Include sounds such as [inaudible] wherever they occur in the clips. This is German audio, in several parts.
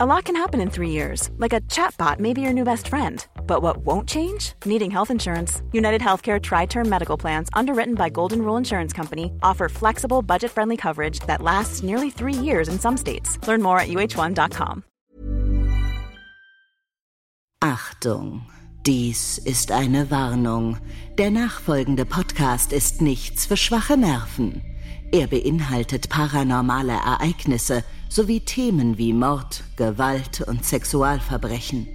A lot can happen in three years, like a chatbot may be your new best friend. But what won't change? Needing health insurance. United Healthcare Tri Term Medical Plans, underwritten by Golden Rule Insurance Company, offer flexible, budget friendly coverage that lasts nearly three years in some states. Learn more at uh1.com. Achtung! Dies ist eine Warnung. Der nachfolgende Podcast ist nichts für schwache Nerven. Er beinhaltet paranormale Ereignisse sowie Themen wie Mord, Gewalt und Sexualverbrechen.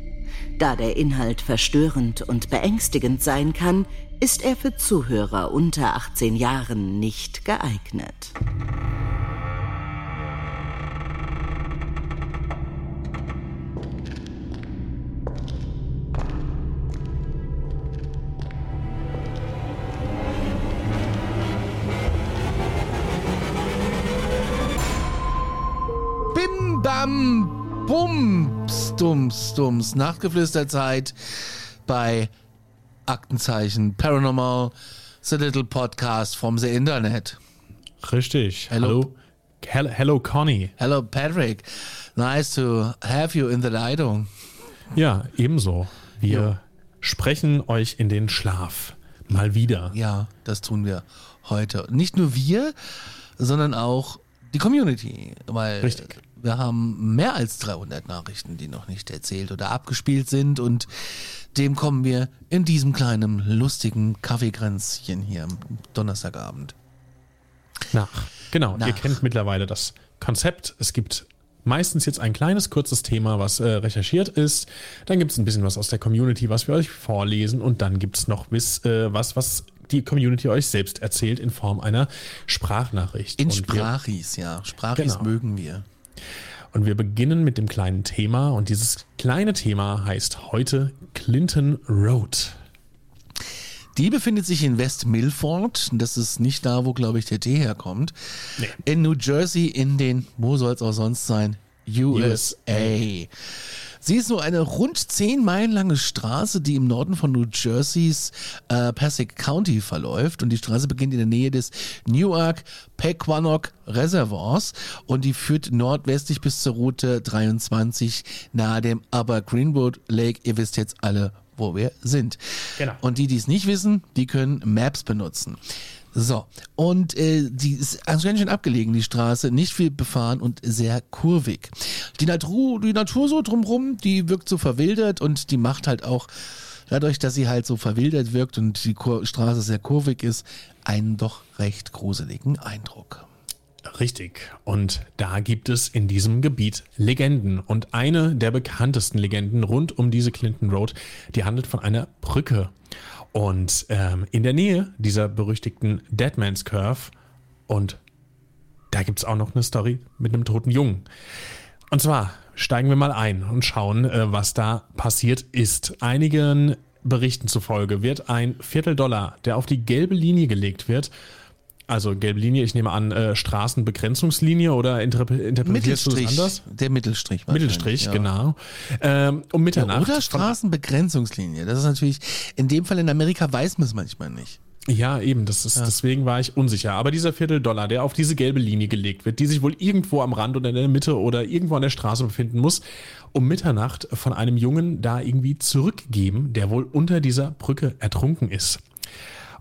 Da der Inhalt verstörend und beängstigend sein kann, ist er für Zuhörer unter 18 Jahren nicht geeignet. Bums dums Nachtgeflüsterzeit bei Aktenzeichen Paranormal The Little Podcast from the Internet. Richtig. Hello. Hallo. Hello, hello Conny. Hello Patrick, nice to have you in the Leitung. Ja, ebenso. Wir sprechen euch in den Schlaf. Mal wieder. Ja, das tun wir heute. Nicht nur wir, sondern auch die Community, weil Richtig. Wir haben mehr als 300 Nachrichten, die noch nicht erzählt oder abgespielt sind und dem kommen wir in diesem kleinen lustigen Kaffeekränzchen hier am Donnerstagabend. Nach. Genau. Nach. Ihr kennt mittlerweile das Konzept. Es gibt meistens jetzt ein kleines, kurzes Thema, was äh, recherchiert ist. Dann gibt es ein bisschen was aus der Community, was wir euch vorlesen. Und dann gibt es noch bis, äh, was, was die Community euch selbst erzählt in Form einer Sprachnachricht. In Und wir- Sprachis, ja. Sprachis Genau. mögen wir. Und wir beginnen mit dem kleinen Thema. Und dieses kleine Thema heißt heute Clinton Road. Die befindet sich in West Milford. Das ist nicht da, wo, glaube ich, der Tee herkommt. Nee. In New Jersey, in den, wo soll es auch sonst sein? USA. Sie ist nur eine rund zehn Meilen lange Straße, die im Norden von New Jerseys äh, Passaic County verläuft. Und die Straße beginnt in der Nähe des Newark Pequannock Reservoirs und die führt nordwestlich bis zur Route 23 nahe dem Upper Greenwood Lake. Ihr wisst jetzt alle, wo wir sind. Genau. Und die, die es nicht wissen, die können Maps benutzen. So, und äh, die ist ganz schön abgelegen, die Straße, nicht viel befahren und sehr kurvig. Die Natur, die Natur so drumrum, die wirkt so verwildert und die macht halt auch, dadurch, dass sie halt so verwildert wirkt und die Kur Straße sehr kurvig ist, einen doch recht gruseligen Eindruck. Richtig. Und da gibt es in diesem Gebiet Legenden. Und eine der bekanntesten Legenden rund um diese Clinton Road, die handelt von einer Brücke. Und ähm, in der Nähe dieser berüchtigten Deadman's Curve und da gibt es auch noch eine Story mit einem toten Jungen. Und zwar steigen wir mal ein und schauen, äh, was da passiert ist. Einigen Berichten zufolge wird ein Vierteldollar, der auf die gelbe Linie gelegt wird, also gelbe Linie, ich nehme an, äh, Straßenbegrenzungslinie oder interpre interpretierst du das anders? der Mittelstrich. Mittelstrich, ja. genau. Ähm, um Mitternacht. Oder von- Straßenbegrenzungslinie. Das ist natürlich, in dem Fall in Amerika weiß man es manchmal nicht. Ja, eben, das ist, deswegen war ich unsicher. Aber dieser Vierteldollar, der auf diese gelbe Linie gelegt wird, die sich wohl irgendwo am Rand oder in der Mitte oder irgendwo an der Straße befinden muss, um Mitternacht von einem Jungen da irgendwie zurückgeben, der wohl unter dieser Brücke ertrunken ist.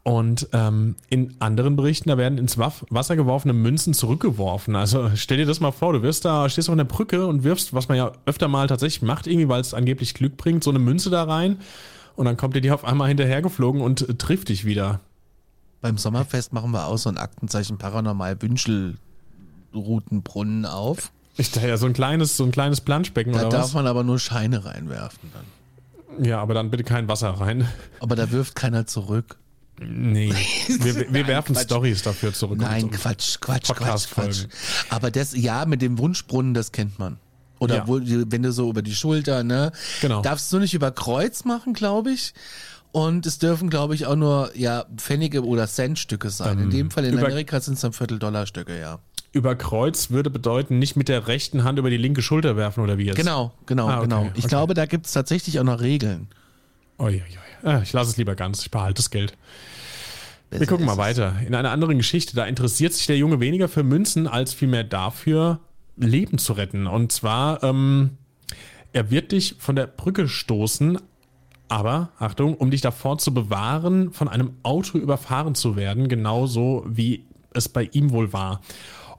Und ähm, in anderen Berichten, da werden ins Wasser geworfene Münzen zurückgeworfen. Also stell dir das mal vor, du wirst da, stehst auf einer Brücke und wirfst, was man ja öfter mal tatsächlich macht, irgendwie, weil es angeblich Glück bringt, so eine Münze da rein. Und dann kommt dir die auf einmal hinterhergeflogen und äh, trifft dich wieder. Beim Sommerfest machen wir auch so ein Aktenzeichen Paranormal Wünschelroutenbrunnen auf. Ich dachte ja, so ein kleines, so ein kleines Planschbecken Da oder darf was? man aber nur Scheine reinwerfen dann. Ja, aber dann bitte kein Wasser rein. Aber da wirft keiner zurück. Nee. [laughs] Wir, wir werfen. Stories dafür zurück. Nein, Quatsch, Quatsch, Quatsch, Quatsch. Aber das, ja, mit dem Wunschbrunnen, das kennt man. Oder Ja. wo, wenn du so über die Schulter, ne? Genau. Darfst du nicht über Kreuz machen, glaube ich. Und es dürfen, glaube ich, auch nur ja Pfennige oder Centstücke sein. In dem Fall in Ähm, Amerika sind es dann Vierteldollarstücke, ja. Über Kreuz würde bedeuten, nicht mit der rechten Hand über die linke Schulter werfen oder wie jetzt? Genau, genau, Ah, okay, genau. Ich okay. glaube, da gibt es tatsächlich auch noch Regeln. Ui, ui, ui. Ah, Ich lasse es lieber ganz. Ich behalte das Geld. Wir Besser gucken mal weiter. In einer anderen Geschichte, da interessiert sich der Junge weniger für Münzen, als vielmehr dafür, Leben zu retten. Und zwar ähm, er wird dich von der Brücke stoßen, aber, Achtung, um dich davor zu bewahren, von einem Auto überfahren zu werden, genauso wie es bei ihm wohl war.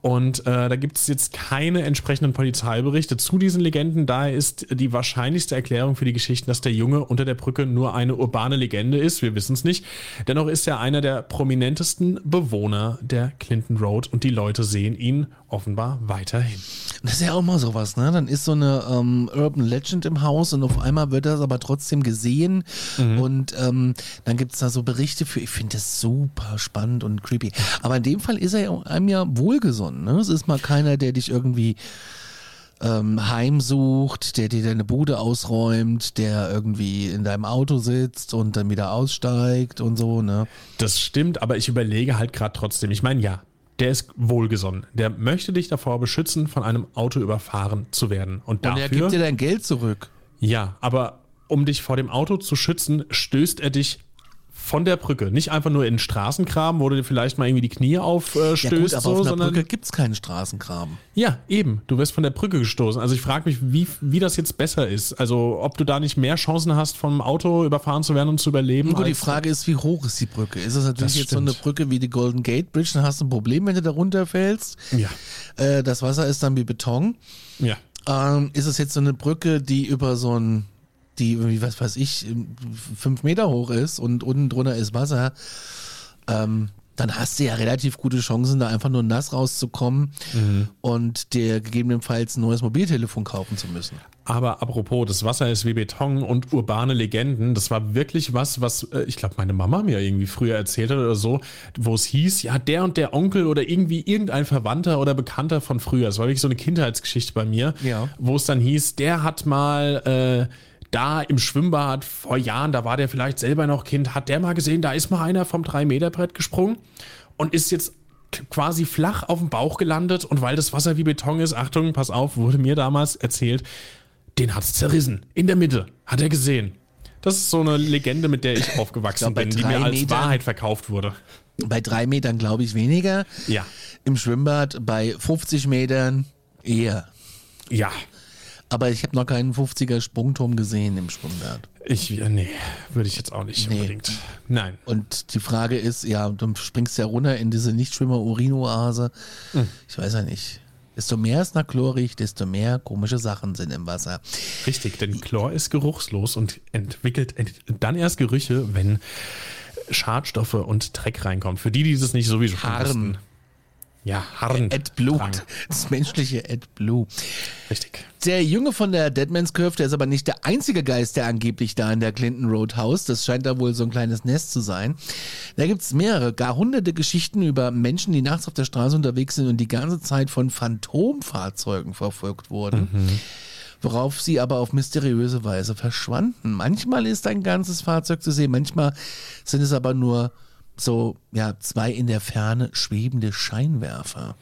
Und äh, da gibt es jetzt keine entsprechenden Polizeiberichte zu diesen Legenden. Daher ist die wahrscheinlichste Erklärung für die Geschichten, dass der Junge unter der Brücke nur eine urbane Legende ist. Wir wissen es nicht. Dennoch ist er einer der prominentesten Bewohner der Clinton Road und die Leute sehen ihn offenbar weiterhin. Das ist ja auch mal sowas, ne? Dann ist so eine ähm, Urban Legend im Haus und auf einmal wird das aber trotzdem gesehen. Mhm. Und ähm, dann gibt es da so Berichte für, ich finde das super spannend und creepy. Aber in dem Fall ist er einem ja wohlgesonnen. Ne? Es ist mal keiner, der dich irgendwie ähm, heimsucht, der dir deine Bude ausräumt, der irgendwie in deinem Auto sitzt und dann wieder aussteigt und so. Ne? Das stimmt, aber ich überlege halt gerade trotzdem. Ich meine, ja, der ist wohlgesonnen. Der möchte dich davor beschützen, von einem Auto überfahren zu werden. Und, dafür, und er gibt dir dein Geld zurück. Ja, aber um dich vor dem Auto zu schützen, stößt er dich von der Brücke. Nicht einfach nur in den Straßengraben, wo du dir vielleicht mal irgendwie die Knie aufstößt. Ja gut, aber so, auf einer sondern, Brücke gibt es keinen Straßengraben. Ja, eben. Du wirst von der Brücke gestoßen. Also ich frage mich, wie, wie das jetzt besser ist. Also ob du da nicht mehr Chancen hast, vom Auto überfahren zu werden und zu überleben. Gut, die Frage ist, wie hoch ist die Brücke? Ist es natürlich jetzt so eine Brücke wie die Golden Gate Bridge, dann hast du ein Problem, wenn du da runterfällst. Ja. Äh, das Wasser ist dann wie Beton. Ja. Ähm, ist es jetzt so eine Brücke, die über so ein die irgendwie, was weiß ich, fünf Meter hoch ist und unten drunter ist Wasser, ähm, dann hast du ja relativ gute Chancen, da einfach nur nass rauszukommen mhm. und dir gegebenenfalls ein neues Mobiltelefon kaufen zu müssen. Aber apropos, das Wasser ist wie Beton und urbane Legenden, das war wirklich was, was äh, ich glaube, meine Mama mir irgendwie früher erzählt hat oder so, wo es hieß, ja, der und der Onkel oder irgendwie irgendein Verwandter oder Bekannter von früher. Das war wirklich so eine Kindheitsgeschichte bei mir, ja. wo es dann hieß, der hat mal äh, da im Schwimmbad vor Jahren, da war der vielleicht selber noch Kind, hat der mal gesehen, da ist mal einer vom 3-Meter-Brett gesprungen und ist jetzt quasi flach auf dem Bauch gelandet und weil das Wasser wie Beton ist, Achtung, pass auf, wurde mir damals erzählt, den hat es zerrissen. In der Mitte. Hat er gesehen. Das ist so eine Legende, mit der ich aufgewachsen ich glaub, bin, die mir als Metern, Wahrheit verkauft wurde. Bei drei Metern glaube ich weniger. Ja. Im Schwimmbad bei 50 Metern eher. Ja, aber ich habe noch keinen 50er Sprungturm gesehen im Schwimmbad. Ich, nee, würde ich jetzt auch nicht nee. unbedingt. Nein. Und die Frage ist, ja, du springst ja runter in diese Nichtschwimmer-Urinoase. Hm. Ich weiß ja nicht. Desto mehr es nach Chlor riecht, desto mehr komische Sachen sind im Wasser. Richtig, denn Chlor ist geruchslos und entwickelt dann erst Gerüche, wenn Schadstoffe und Dreck reinkommen. Für die, die das nicht sowieso schon Harn. Ja, Harn. AdBlue. Das menschliche AdBlue. Richtig. Der Junge von der Deadman's Curve, der ist aber nicht der einzige Geist, der angeblich da in der Clinton Road haust. Das scheint da wohl so ein kleines Nest zu sein. Da gibt's mehrere, gar hunderte Geschichten über Menschen, die nachts auf der Straße unterwegs sind und die ganze Zeit von Phantomfahrzeugen verfolgt wurden. Mhm worauf sie aber auf mysteriöse Weise verschwanden. Manchmal ist ein ganzes Fahrzeug zu sehen, manchmal sind es aber nur so ja zwei in der Ferne schwebende Scheinwerfer.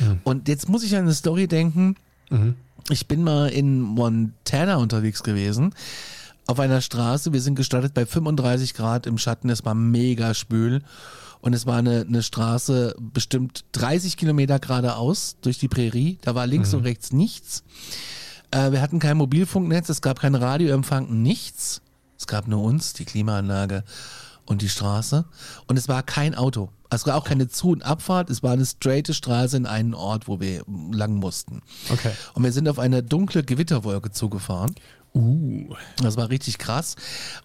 Ja. Und jetzt muss ich an eine Story denken. Mhm. Ich bin mal in Montana unterwegs gewesen. Auf einer Straße. Wir sind gestartet bei 35 Grad im Schatten. Es war mega spül. Und es war eine, eine Straße bestimmt 30 Kilometer geradeaus durch die Prärie. Da war links mhm. und rechts nichts. Äh, wir hatten kein Mobilfunknetz, es gab kein Radioempfang, nichts. Es gab nur uns, die Klimaanlage und die Straße. Und es war kein Auto. Es war auch keine Zu- und Abfahrt. Es war eine straighte Straße in einen Ort, wo wir lang mussten. Okay. Und wir sind auf eine dunkle Gewitterwolke zugefahren. Uh. Das war richtig krass.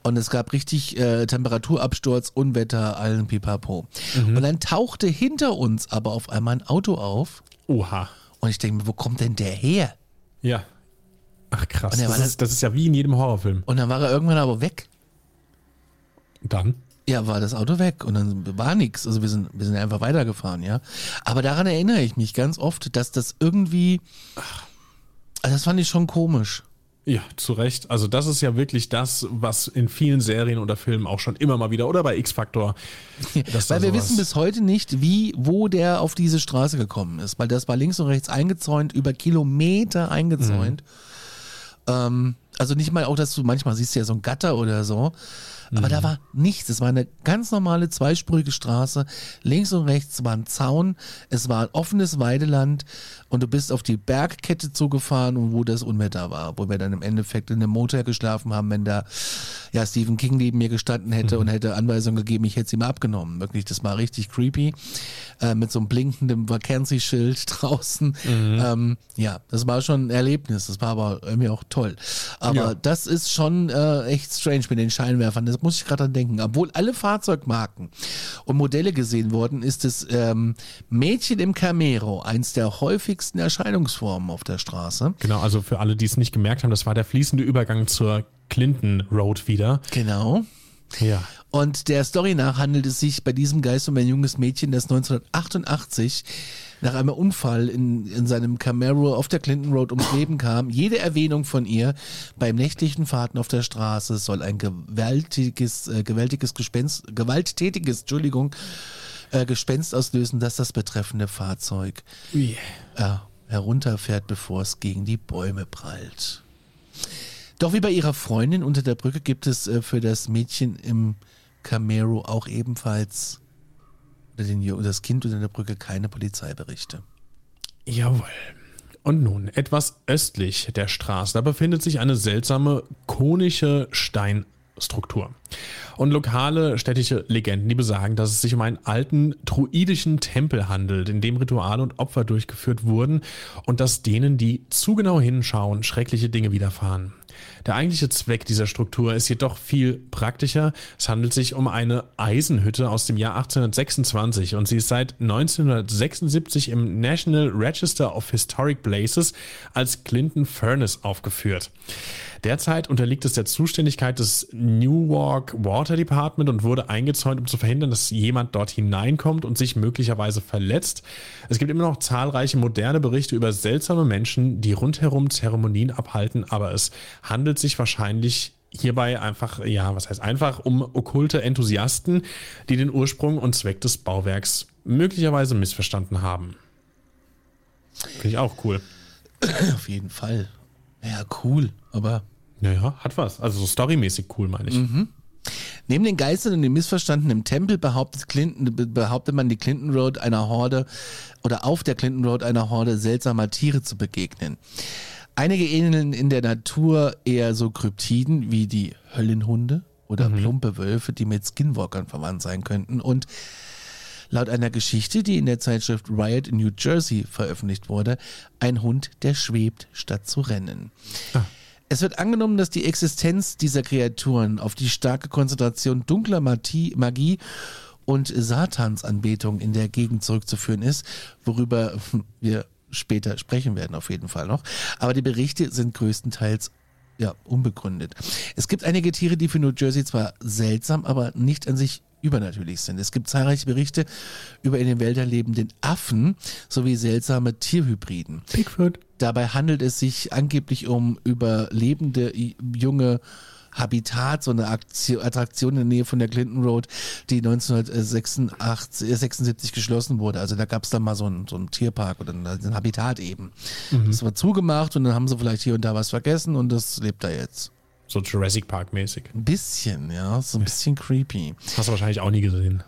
Und es gab richtig äh, Temperaturabsturz, Unwetter, allen Pipapo. Mhm. Und dann tauchte hinter uns aber auf einmal ein Auto auf. Oha. Und ich denke mir, wo kommt denn der her? Ja. Ach krass. Das ist, das ist ja wie in jedem Horrorfilm. Und dann war er irgendwann aber weg. Dann? Ja, war das Auto weg und dann war nichts. Also wir sind, wir sind einfach weitergefahren, ja. Aber daran erinnere ich mich ganz oft, dass das irgendwie, also das fand ich schon komisch. Ja, zu Recht. Also das ist ja wirklich das, was in vielen Serien oder Filmen auch schon immer mal wieder oder bei X-Factor. [laughs] weil wir wissen bis heute nicht, wie, wo der auf diese Straße gekommen ist, weil das war links und rechts eingezäunt, über Kilometer eingezäunt. Mhm. Ähm, Also nicht mal auch, dass du manchmal siehst ja so ein Gatter oder so. Aber da war nichts. Es war eine ganz normale zweispurige Straße. Links und rechts war ein Zaun. Es war ein offenes Weideland. Und du bist auf die Bergkette zugefahren und wo das Unwetter war. Wo wir dann im Endeffekt in einem Motel geschlafen haben, wenn da ja Stephen King neben mir gestanden hätte und hätte Anweisungen gegeben, ich hätte sie mal abgenommen. Wirklich, das war richtig creepy. Äh, mit so einem blinkenden Vacancy-Schild [laughs] draußen. Ähm, ja, das war schon ein Erlebnis. Das war aber irgendwie auch toll. Aber Ja. das ist schon äh, echt strange mit den Scheinwerfern. Das muss ich gerade dran denken. Obwohl alle Fahrzeugmarken und Modelle gesehen wurden, ist das ähm, Mädchen im Camero eins der häufigsten Erscheinungsformen auf der Straße. Genau, also für alle, die es nicht gemerkt haben, das war der fließende Übergang zur Clinton Road wieder. Genau. Ja. Und der Story nach handelt es sich bei diesem Geist um ein junges Mädchen, das 1988 nach einem Unfall in, in seinem Camaro auf der Clinton Road ums Leben kam. Jede Erwähnung von ihr beim nächtlichen Fahrten auf der Straße soll ein gewaltiges, äh, gewaltiges Gespenst, gewalttätiges, Entschuldigung, äh, Gespenst auslösen, dass das betreffende Fahrzeug Ui. äh, herunterfährt, bevor es gegen die Bäume prallt. Doch wie bei ihrer Freundin unter der Brücke gibt es äh, für das Mädchen im Camaro auch ebenfalls oder den, das Kind unter der Brücke keine Polizeiberichte. Jawohl. Und nun, etwas östlich der Straße, da befindet sich eine seltsame konische Steinstruktur. Und lokale städtische Legenden, die besagen, dass es sich um einen alten druidischen Tempel handelt, in dem Rituale und Opfer durchgeführt wurden und dass denen, die zu genau hinschauen, schreckliche Dinge widerfahren. Der eigentliche Zweck dieser Struktur ist jedoch viel praktischer. Es handelt sich um eine Eisenhütte aus dem Jahr 1826 und sie ist seit 1976 im National Register of Historic Places als Clinton Furnace aufgeführt. Derzeit unterliegt es der Zuständigkeit des Newark Water Department und wurde eingezäunt, um zu verhindern, dass jemand dort hineinkommt und sich möglicherweise verletzt. Es gibt immer noch zahlreiche moderne Berichte über seltsame Menschen, die rundherum Zeremonien abhalten, aber es handelt sich wahrscheinlich hierbei einfach, ja, was heißt einfach, um okkulte Enthusiasten, die den Ursprung und Zweck des Bauwerks möglicherweise missverstanden haben. Finde ich auch cool. [clears throat] Auf jeden Fall. Ja, cool. Aber Naja, hat was. Also so storymäßig cool, meine ich. Neben den Geistern und den Missverstanden im Tempel behauptet, Clinton, be- behauptet man, die Clinton Road einer Horde oder auf der Clinton Road einer Horde seltsamer Tiere zu begegnen. Einige ähneln in der Natur eher so Kryptiden wie die Höllenhunde oder plumpe Wölfe, die mit Skinwalkern verwandt sein könnten. Und laut einer Geschichte, die in der Zeitschrift Riot in New Jersey veröffentlicht wurde, ein Hund, der schwebt, statt zu rennen. Es wird angenommen, dass die Existenz dieser Kreaturen auf die starke Konzentration dunkler Magie, Magie und Satansanbetung in der Gegend zurückzuführen ist, worüber wir später sprechen werden auf jeden Fall noch. Aber die Berichte sind größtenteils ja, unbegründet. Es gibt einige Tiere, die für New Jersey zwar seltsam, aber nicht an sich übernatürlich sind. Es gibt zahlreiche Berichte über in den Wäldern lebenden Affen sowie seltsame Tierhybriden. Bigfoot. Dabei handelt es sich angeblich um überlebende junge Habitat, so eine Aktio- Attraktion in der Nähe von der Clinton Road, die 1986, äh, 76 geschlossen wurde. Also da gab es dann mal so einen, so einen Tierpark oder ein, ein Habitat eben. Das war zugemacht und dann haben sie vielleicht hier und da was vergessen und das lebt da jetzt. So Jurassic Park mäßig. Ein bisschen, ja, so ein bisschen creepy. Hast du wahrscheinlich auch nie gesehen.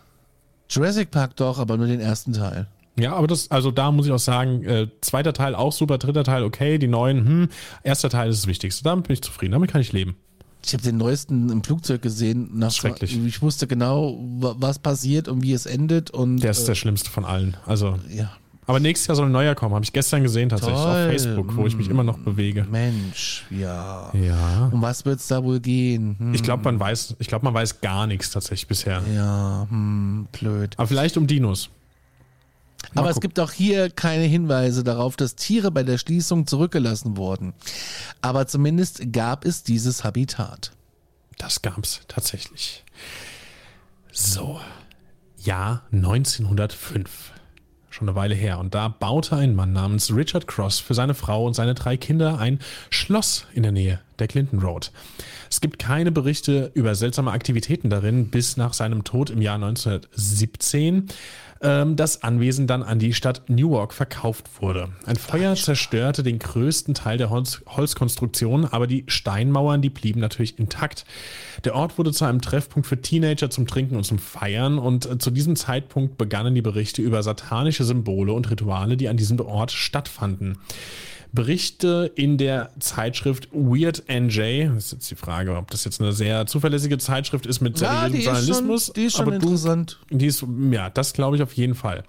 Jurassic Park doch, aber nur den ersten Teil. Ja, aber das, also da muss ich auch sagen, äh, zweiter Teil auch super, dritter Teil okay, die neuen, hm, erster Teil ist das Wichtigste. Damit bin ich zufrieden, damit kann ich leben. Ich habe den neuesten im Flugzeug gesehen. Nach Schrecklich. Ich wusste genau, wa- was passiert und wie es endet. Und Der ist der schlimmste von allen. Also, ja, aber nächstes Jahr soll ein neuer kommen, habe ich gestern gesehen tatsächlich Toll. auf Facebook, wo ich mich immer noch bewege. Mensch, ja. Ja. Um was wird's da wohl gehen? Hm, Ich glaube, man weiß, ich glaube, man weiß gar nichts tatsächlich bisher. ja, hm, blöd. Aber vielleicht um Dinos. Aber es gibt auch hier keine Hinweise darauf, dass Tiere bei der Schließung zurückgelassen wurden. Aber zumindest gab es dieses Habitat. Das gab's tatsächlich. So, Jahr 1905. Schon eine Weile her. Und da baute ein Mann namens Richard Cross für seine Frau und seine drei Kinder ein Schloss in der Nähe der Clinton Road. Es gibt keine Berichte über seltsame Aktivitäten darin bis nach seinem Tod im Jahr 1917. ähm, das Anwesen dann an die Stadt Newark verkauft wurde. Ein Feuer zerstörte den größten Teil der Holz Holzkonstruktion, aber die Steinmauern, die blieben natürlich intakt. Der Ort wurde zu einem Treffpunkt für Teenager zum Trinken und zum Feiern und äh, zu diesem Zeitpunkt begannen die Berichte über satanische Symbole und Rituale, die an diesem Ort stattfanden. Berichte in der Zeitschrift Weird NJ. Das ist jetzt die Frage, ob das jetzt eine sehr zuverlässige Zeitschrift ist mit Ja, seriösem Journalismus. schon, die ist schon aber du- interessant. die ist, ja, das glaube ich auf jeden Fall.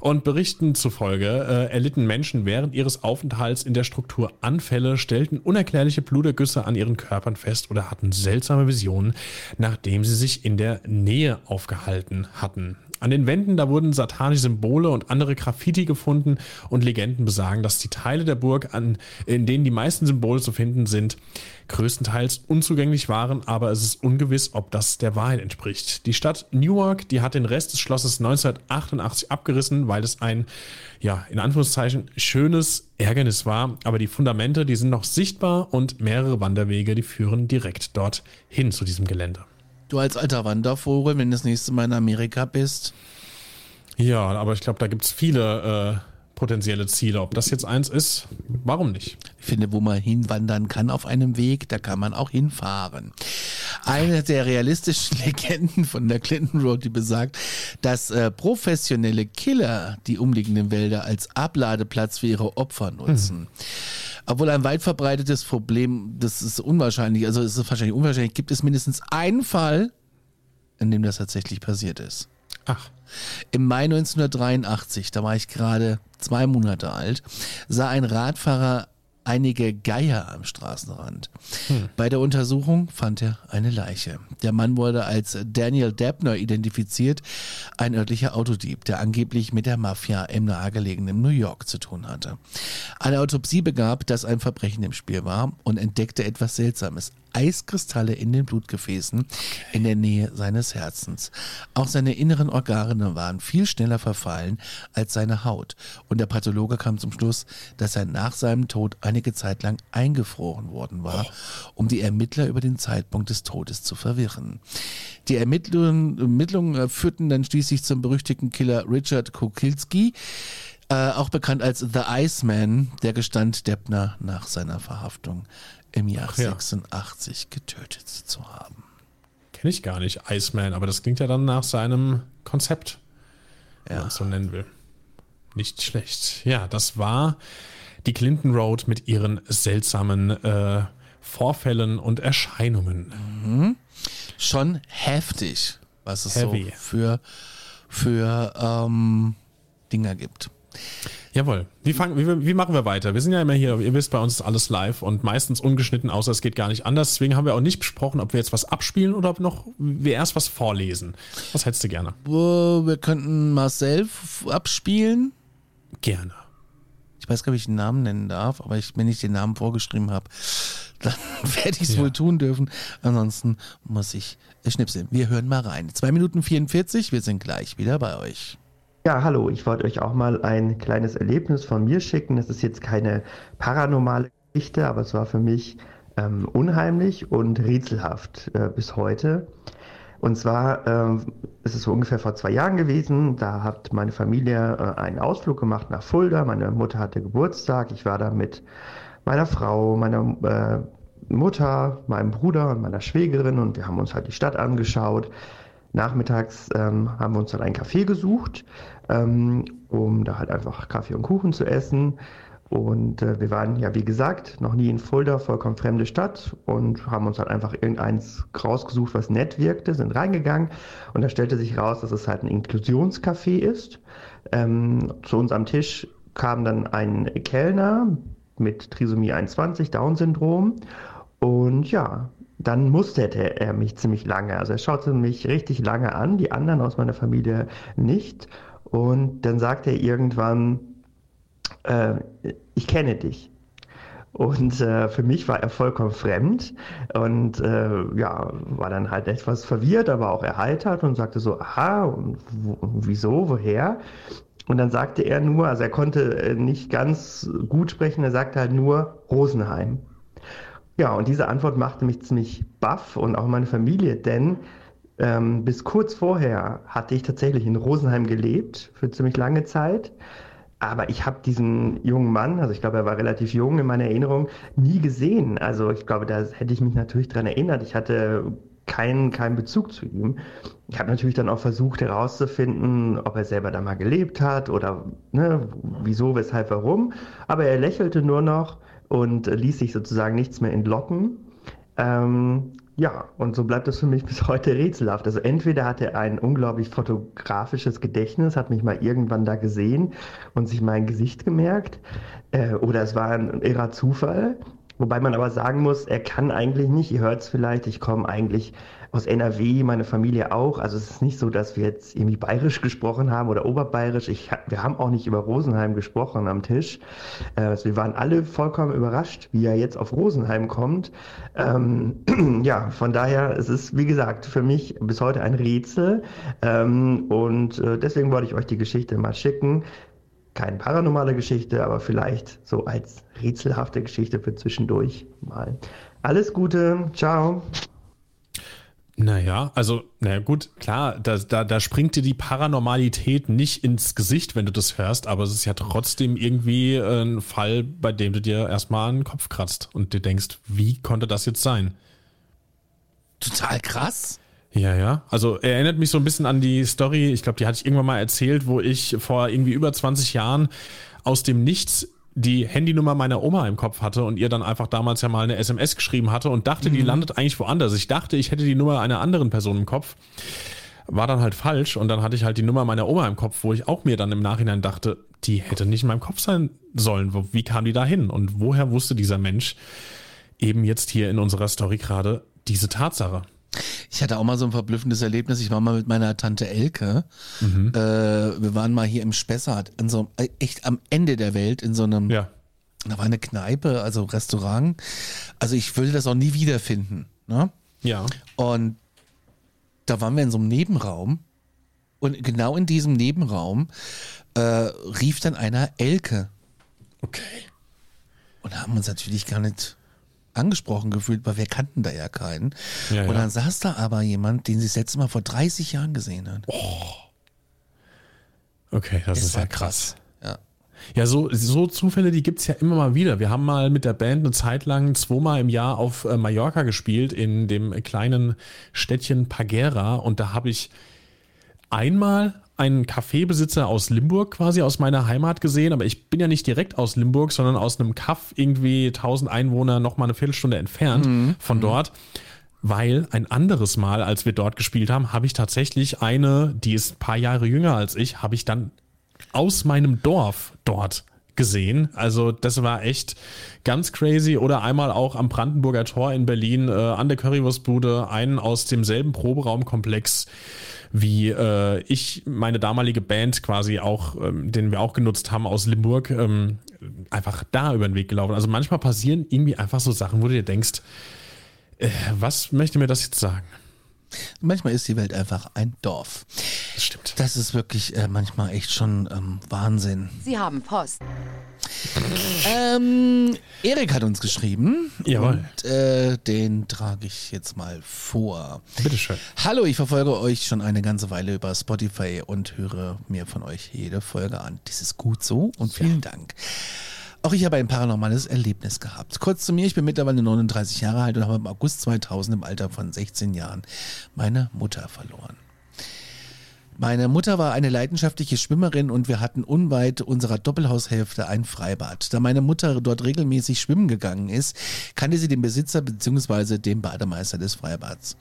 Und Berichten zufolge äh, erlitten Menschen während ihres Aufenthalts in der Struktur Anfälle, stellten unerklärliche Blutergüsse an ihren Körpern fest oder hatten seltsame Visionen, nachdem sie sich in der Nähe aufgehalten hatten. An den Wänden, da wurden satanische Symbole und andere Graffiti gefunden und Legenden besagen, dass die Teile der Burg, an, in denen die meisten Symbole zu finden sind, größtenteils unzugänglich waren, aber es ist ungewiss, ob das der Wahrheit entspricht. Die Stadt Newark, die hat den Rest des Schlosses 1988 abgerissen, weil es ein, ja, in Anführungszeichen schönes Ärgernis war, aber die Fundamente, die sind noch sichtbar und mehrere Wanderwege, die führen direkt dort hin zu diesem Gelände. Du als alter Wandervogel, wenn du das nächste Mal in Amerika bist. Ja, aber ich glaube, da gibt es viele äh, potenzielle Ziele. Ob das jetzt eins ist, warum nicht? Ich finde, wo man hinwandern kann auf einem Weg, da kann man auch hinfahren. Eine der realistischen [laughs] Legenden von der Clinton Road, die besagt, dass äh, professionelle Killer die umliegenden Wälder als Abladeplatz für ihre Opfer nutzen. Obwohl ein weit verbreitetes Problem, das ist unwahrscheinlich, also es ist wahrscheinlich unwahrscheinlich, gibt es mindestens einen Fall, in dem das tatsächlich passiert ist. Ach, Im Mai 1983, da war ich gerade zwei Monate alt, sah ein Radfahrer einige Geier am Straßenrand. Bei der Untersuchung fand er eine Leiche. Der Mann wurde als Daniel Debner identifiziert, ein örtlicher Autodieb, der angeblich mit der Mafia im nahegelegenen New York zu tun hatte. Eine Autopsie begab, dass ein Verbrechen im Spiel war und entdeckte etwas Seltsames. Eiskristalle in den Blutgefäßen in der Nähe seines Herzens. Auch seine inneren Organe waren viel schneller verfallen als seine Haut. Und der Pathologe kam zum Schluss, dass er nach seinem Tod einige Zeit lang eingefroren worden war, um die Ermittler über den Zeitpunkt des Todes zu verwirren. Die Ermittlungen, Ermittlungen äh, führten dann schließlich zum berüchtigten Killer Richard Kokilski, äh, auch bekannt als The Iceman, der gestand Deppner nach seiner Verhaftung im Jahr Ach ja. 86 getötet zu haben. kenne ich gar nicht, Iceman, aber das klingt ja dann nach seinem Konzept, wenn man es so nennen will. Nicht schlecht. Ja, das war die Clinton Road mit ihren seltsamen äh, Vorfällen und Erscheinungen. Schon heftig, was es Heavy. so für, für ähm, Dinger gibt. Jawohl. Wie, fangen, wie, wie machen wir weiter? Wir sind ja immer hier, ihr wisst, bei uns ist alles live und meistens ungeschnitten, außer es geht gar nicht anders. Deswegen haben wir auch nicht besprochen, ob wir jetzt was abspielen oder ob noch wir erst was vorlesen. Was hättest du gerne? Wir könnten Marcel abspielen. Gerne. Ich weiß gar nicht, ob ich den Namen nennen darf, aber ich, wenn ich den Namen vorgeschrieben habe, [laughs] dann [laughs] werde ich es Ja. wohl tun dürfen. Ansonsten muss ich äh, schnipseln. Wir hören mal rein. 2 Minuten 44, wir sind gleich wieder bei euch. Ja, hallo, ich wollte euch auch mal ein kleines Erlebnis von mir schicken. Es ist jetzt keine paranormale Geschichte, aber es war für mich ähm, unheimlich und rätselhaft äh, bis heute. Und zwar ähm, ist es so ungefähr vor zwei Jahren gewesen. Da hat meine Familie äh, einen Ausflug gemacht nach Fulda. Meine Mutter hatte Geburtstag. Ich war da mit meiner Frau, meiner äh, Mutter, meinem Bruder und meiner Schwägerin und wir haben uns halt die Stadt angeschaut. Nachmittags ähm, haben wir uns dann ein Café gesucht, ähm, um da halt einfach Kaffee und Kuchen zu essen. Und äh, wir waren ja, wie gesagt, noch nie in Fulda, vollkommen fremde Stadt und haben uns halt einfach irgendeins rausgesucht, was nett wirkte, sind reingegangen und da stellte sich raus, dass es halt ein Inklusionscafé ist. Ähm, zu uns am Tisch kam dann ein Kellner mit Trisomie 21, Down-Syndrom und ja, dann musterte er mich ziemlich lange. Also er schaute mich richtig lange an, die anderen aus meiner Familie nicht. Und dann sagte er irgendwann, äh, ich kenne dich. Und äh, für mich war er vollkommen fremd und äh, ja, war dann halt etwas verwirrt, aber auch erheitert und sagte so, aha, und wieso, woher? Und dann sagte er nur, also er konnte äh, nicht ganz gut sprechen, er sagte halt nur Rosenheim. Ja, und diese Antwort machte mich ziemlich baff und auch meine Familie, denn Ähm, bis kurz vorher hatte ich tatsächlich in Rosenheim gelebt, für ziemlich lange Zeit. Aber ich habe diesen jungen Mann, also ich glaube, er war relativ jung in meiner Erinnerung, nie gesehen. Also ich glaube, da hätte ich mich natürlich dran erinnert. Ich hatte keinen, keinen Bezug zu ihm. Ich habe natürlich dann auch versucht herauszufinden, ob er selber da mal gelebt hat oder ne, wieso, weshalb, warum. Aber er lächelte nur noch und ließ sich sozusagen nichts mehr entlocken. Ähm, ja, und so bleibt es für mich bis heute rätselhaft. Also entweder hat er ein unglaublich fotografisches Gedächtnis, hat mich mal irgendwann da gesehen und sich mein Gesicht gemerkt, äh, oder es war ein irrer Zufall. Wobei man aber sagen muss, er kann eigentlich nicht, ihr hört es vielleicht, ich komme eigentlich aus NRW, meine Familie auch. Also es ist nicht so, dass wir jetzt irgendwie bayerisch gesprochen haben oder oberbayerisch. Ich, wir haben auch nicht über Rosenheim gesprochen am Tisch. Äh, also wir waren alle vollkommen überrascht, wie er jetzt auf Rosenheim kommt. Ähm, [clears throat] ja, von daher, es ist, wie gesagt, für mich bis heute ein Rätsel. Ähm, und äh, deswegen wollte ich euch die Geschichte mal schicken keine paranormale Geschichte, aber vielleicht so als rätselhafte Geschichte für zwischendurch mal. Alles Gute, ciao. Naja, also, naja gut, klar, da, da, da springt dir die Paranormalität nicht ins Gesicht, wenn du das hörst, aber es ist ja trotzdem irgendwie ein Fall, bei dem du dir erstmal einen Kopf kratzt und dir denkst, wie konnte das jetzt sein? Total krass. Ja, ja. Also erinnert mich so ein bisschen an die Story, ich glaube, die hatte ich irgendwann mal erzählt, wo ich vor irgendwie über 20 Jahren aus dem Nichts die Handynummer meiner Oma im Kopf hatte und ihr dann einfach damals ja mal eine SMS geschrieben hatte und dachte, mhm. die landet eigentlich woanders. Ich dachte, ich hätte die Nummer einer anderen Person im Kopf. War dann halt falsch und dann hatte ich halt die Nummer meiner Oma im Kopf, wo ich auch mir dann im Nachhinein dachte, die hätte nicht in meinem Kopf sein sollen. Wie kam die da hin? Und woher wusste dieser Mensch eben jetzt hier in unserer Story gerade diese Tatsache? Ich hatte auch mal so ein verblüffendes Erlebnis. Ich war mal mit meiner Tante Elke. Mhm. Äh, wir waren mal hier im Spessart, in so äh, echt am Ende der Welt, in so einem. Ja. Da war eine Kneipe, also Restaurant. Also ich würde das auch nie wiederfinden. Ne? Ja. Und da waren wir in so einem Nebenraum. Und genau in diesem Nebenraum äh, rief dann einer Elke. Okay. Und haben uns natürlich gar nicht angesprochen gefühlt, weil wir kannten da ja keinen. Ja, und dann saß da aber jemand, den sie das letzte Mal vor 30 Jahren gesehen hat. Oh. Okay, das, das ist ja krass. krass. Ja. Ja, so, so Zufälle, die gibt es ja immer mal wieder. Wir haben mal mit der Band eine Zeit lang zweimal im Jahr auf äh, Mallorca gespielt, in dem kleinen Städtchen Pagera. Und da habe ich einmal einen Kaffeebesitzer aus Limburg quasi aus meiner Heimat gesehen, aber ich bin ja nicht direkt aus Limburg, sondern aus einem Kaff irgendwie 1000 Einwohner noch mal eine Viertelstunde entfernt mhm. von mhm. dort. Weil ein anderes Mal, als wir dort gespielt haben, habe ich tatsächlich eine, die ist ein paar Jahre jünger als ich, habe ich dann aus meinem Dorf dort gesehen. Also das war echt ganz crazy. Oder einmal auch am Brandenburger Tor in Berlin äh, an der Currywurstbude einen aus demselben Proberaumkomplex wie äh, ich meine damalige Band quasi auch, ähm, den wir auch genutzt haben aus Limburg, ähm, einfach da über den Weg gelaufen. Also manchmal passieren irgendwie einfach so Sachen, wo du dir denkst, äh, was möchte mir das jetzt sagen? Manchmal ist die Welt einfach ein Dorf. Das stimmt. Das ist wirklich äh, manchmal echt schon ähm, Wahnsinn. Sie haben Post. ähm, Erik hat uns geschrieben. Jawohl. Und äh, den trage ich jetzt mal vor. Bitteschön. Hallo, ich verfolge euch schon eine ganze Weile über Spotify und höre mir von euch jede Folge an. Dies ist gut so und vielen ja. Dank. Auch ich habe ein paranormales Erlebnis gehabt. Kurz zu mir, ich bin mittlerweile 39 Jahre alt und habe im August 2000 im Alter von 16 Jahren meine Mutter verloren. Meine Mutter war eine leidenschaftliche Schwimmerin und wir hatten unweit unserer Doppelhaushälfte ein Freibad. Da meine Mutter dort regelmäßig schwimmen gegangen ist, kannte sie den Besitzer bzw. den Bademeister des Freibads.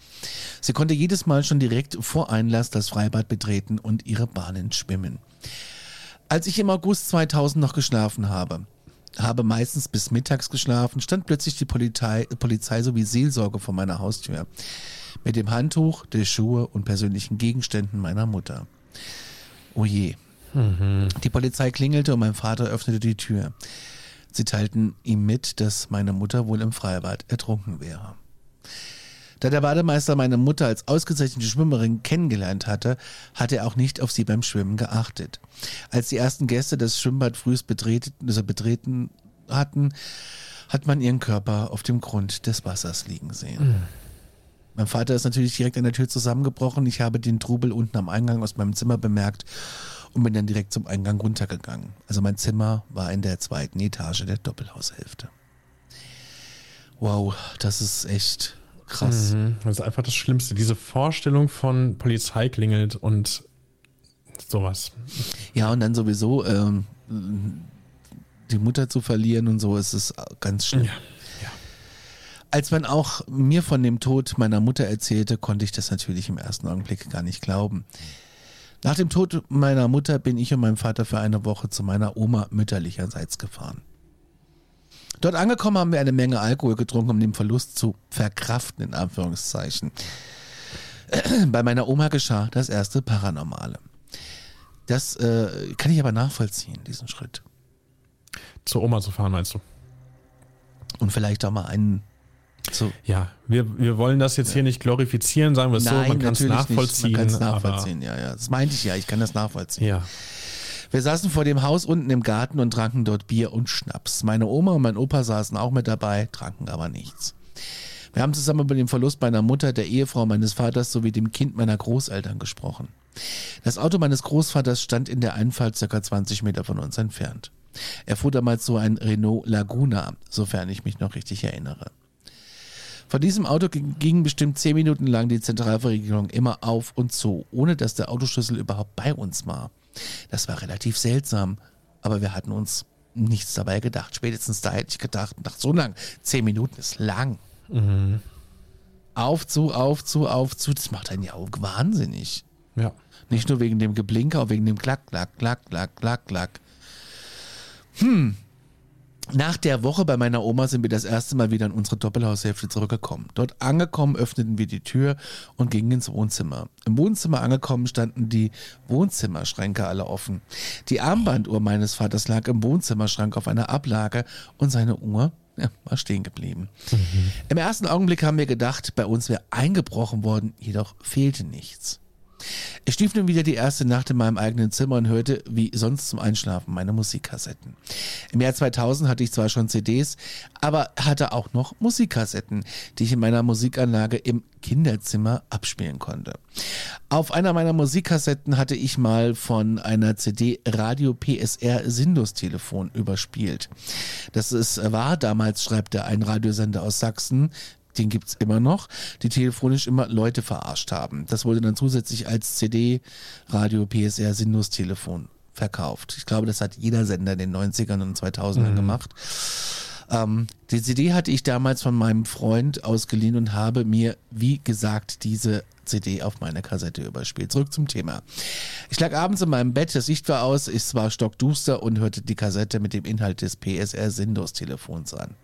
Sie konnte jedes Mal schon direkt vor Einlass das Freibad betreten und ihre Bahnen schwimmen. Als ich im August 2000 noch geschlafen habe, habe meistens bis mittags geschlafen, stand plötzlich die Polizei, Polizei sowie Seelsorge vor meiner Haustür. Mit dem Handtuch, der Schuhe und persönlichen Gegenständen meiner Mutter. Oh je. Mhm. Die Polizei klingelte und mein Vater öffnete die Tür. Sie teilten ihm mit, dass meine Mutter wohl im Freibad ertrunken wäre. Da der Bademeister meine Mutter als ausgezeichnete Schwimmerin kennengelernt hatte, hat er auch nicht auf sie beim Schwimmen geachtet. Als die ersten Gäste das Schwimmbad frühst betreten, also betreten hatten, hat man ihren Körper auf dem Grund des Wassers liegen sehen. Mein Vater ist natürlich direkt an der Tür zusammengebrochen. Ich habe den Trubel unten am Eingang aus meinem Zimmer bemerkt und bin dann direkt zum Eingang runtergegangen. Also mein Zimmer war in der zweiten Etage der Doppelhaushälfte. Wow, das ist echt krass. Mhm. Das ist einfach das Schlimmste. Diese Vorstellung von Polizei klingelt und sowas. Ja, und dann sowieso ähm, die Mutter zu verlieren und so ist es ganz schlimm. Ja. Als man auch mir von dem Tod meiner Mutter erzählte, konnte ich das natürlich im ersten Augenblick gar nicht glauben. Nach dem Tod meiner Mutter bin ich und mein Vater für eine Woche zu meiner Oma mütterlicherseits gefahren. Dort angekommen haben wir eine Menge Alkohol getrunken, um den Verlust zu verkraften, in Anführungszeichen. [clears throat] Bei meiner Oma geschah das erste Paranormale. Das äh, kann ich aber nachvollziehen, diesen Schritt. Zur Oma zu fahren, meinst du? Und vielleicht auch mal einen zu. Ja, wir, wir wollen das jetzt hier nicht glorifizieren, sagen wir es so, man kann es nachvollziehen. Man kann es nachvollziehen, ja, ja. Das meinte ich ja, ich kann das nachvollziehen. Ja. Wir saßen vor dem Haus unten im Garten und tranken dort Bier und Schnaps. Meine Oma und mein Opa saßen auch mit dabei, tranken aber nichts. Wir haben zusammen über den Verlust meiner Mutter, der Ehefrau meines Vaters sowie dem Kind meiner Großeltern gesprochen. Das Auto meines Großvaters stand in der Einfahrt circa 20 Meter von uns entfernt. Er fuhr damals so ein Renault Laguna, sofern ich mich noch richtig erinnere. Von diesem Auto ging bestimmt zehn Minuten lang die Zentralverriegelung immer auf und zu, ohne dass der Autoschlüssel überhaupt bei uns war. Das war relativ seltsam, aber wir hatten uns nichts dabei gedacht. Spätestens da hätte ich gedacht, nach so lang, zehn Minuten ist lang. Mhm. Auf zu, auf zu, auf zu, das macht einen ja auch wahnsinnig. Ja. Nicht nur wegen dem Geblinker, auch wegen dem Klack, Klack, Klack, Klack, Klack, Klack. Hm, nach der Woche bei meiner Oma sind wir das erste Mal wieder in unsere Doppelhaushälfte zurückgekommen. Dort angekommen öffneten wir die Tür und gingen ins Wohnzimmer. Im Wohnzimmer angekommen standen die Wohnzimmerschränke alle offen. Die Armbanduhr meines Vaters lag im Wohnzimmerschrank auf einer Ablage und seine Uhr ja, war stehen geblieben. Mhm. Im ersten Augenblick haben wir gedacht, bei uns wäre eingebrochen worden, jedoch fehlte nichts. Ich schlief nun wieder die erste Nacht in meinem eigenen Zimmer und hörte, wie sonst zum Einschlafen, meine Musikkassetten. Im Jahr 2000 hatte ich zwar schon CDs, aber hatte auch noch Musikkassetten, die ich in meiner Musikanlage im Kinderzimmer abspielen konnte. Auf einer meiner Musikkassetten hatte ich mal von einer CD Radio PSR Sindus Telefon überspielt. Das ist, war damals, schreibt er, ein Radiosender aus Sachsen, den gibt's immer noch, die telefonisch immer Leute verarscht haben. Das wurde dann zusätzlich als CD, Radio, PSR, Sinus Telefon verkauft. Ich glaube, das hat jeder Sender in den 90ern und 2000ern mhm. gemacht. Ähm, die CD hatte ich damals von meinem Freund ausgeliehen und habe mir, wie gesagt, diese CD auf meine Kassette überspielt. Zurück zum Thema. Ich lag abends in meinem Bett, das Licht war aus, es war stockduster und hörte die Kassette mit dem Inhalt des PSR Sindos Telefons an.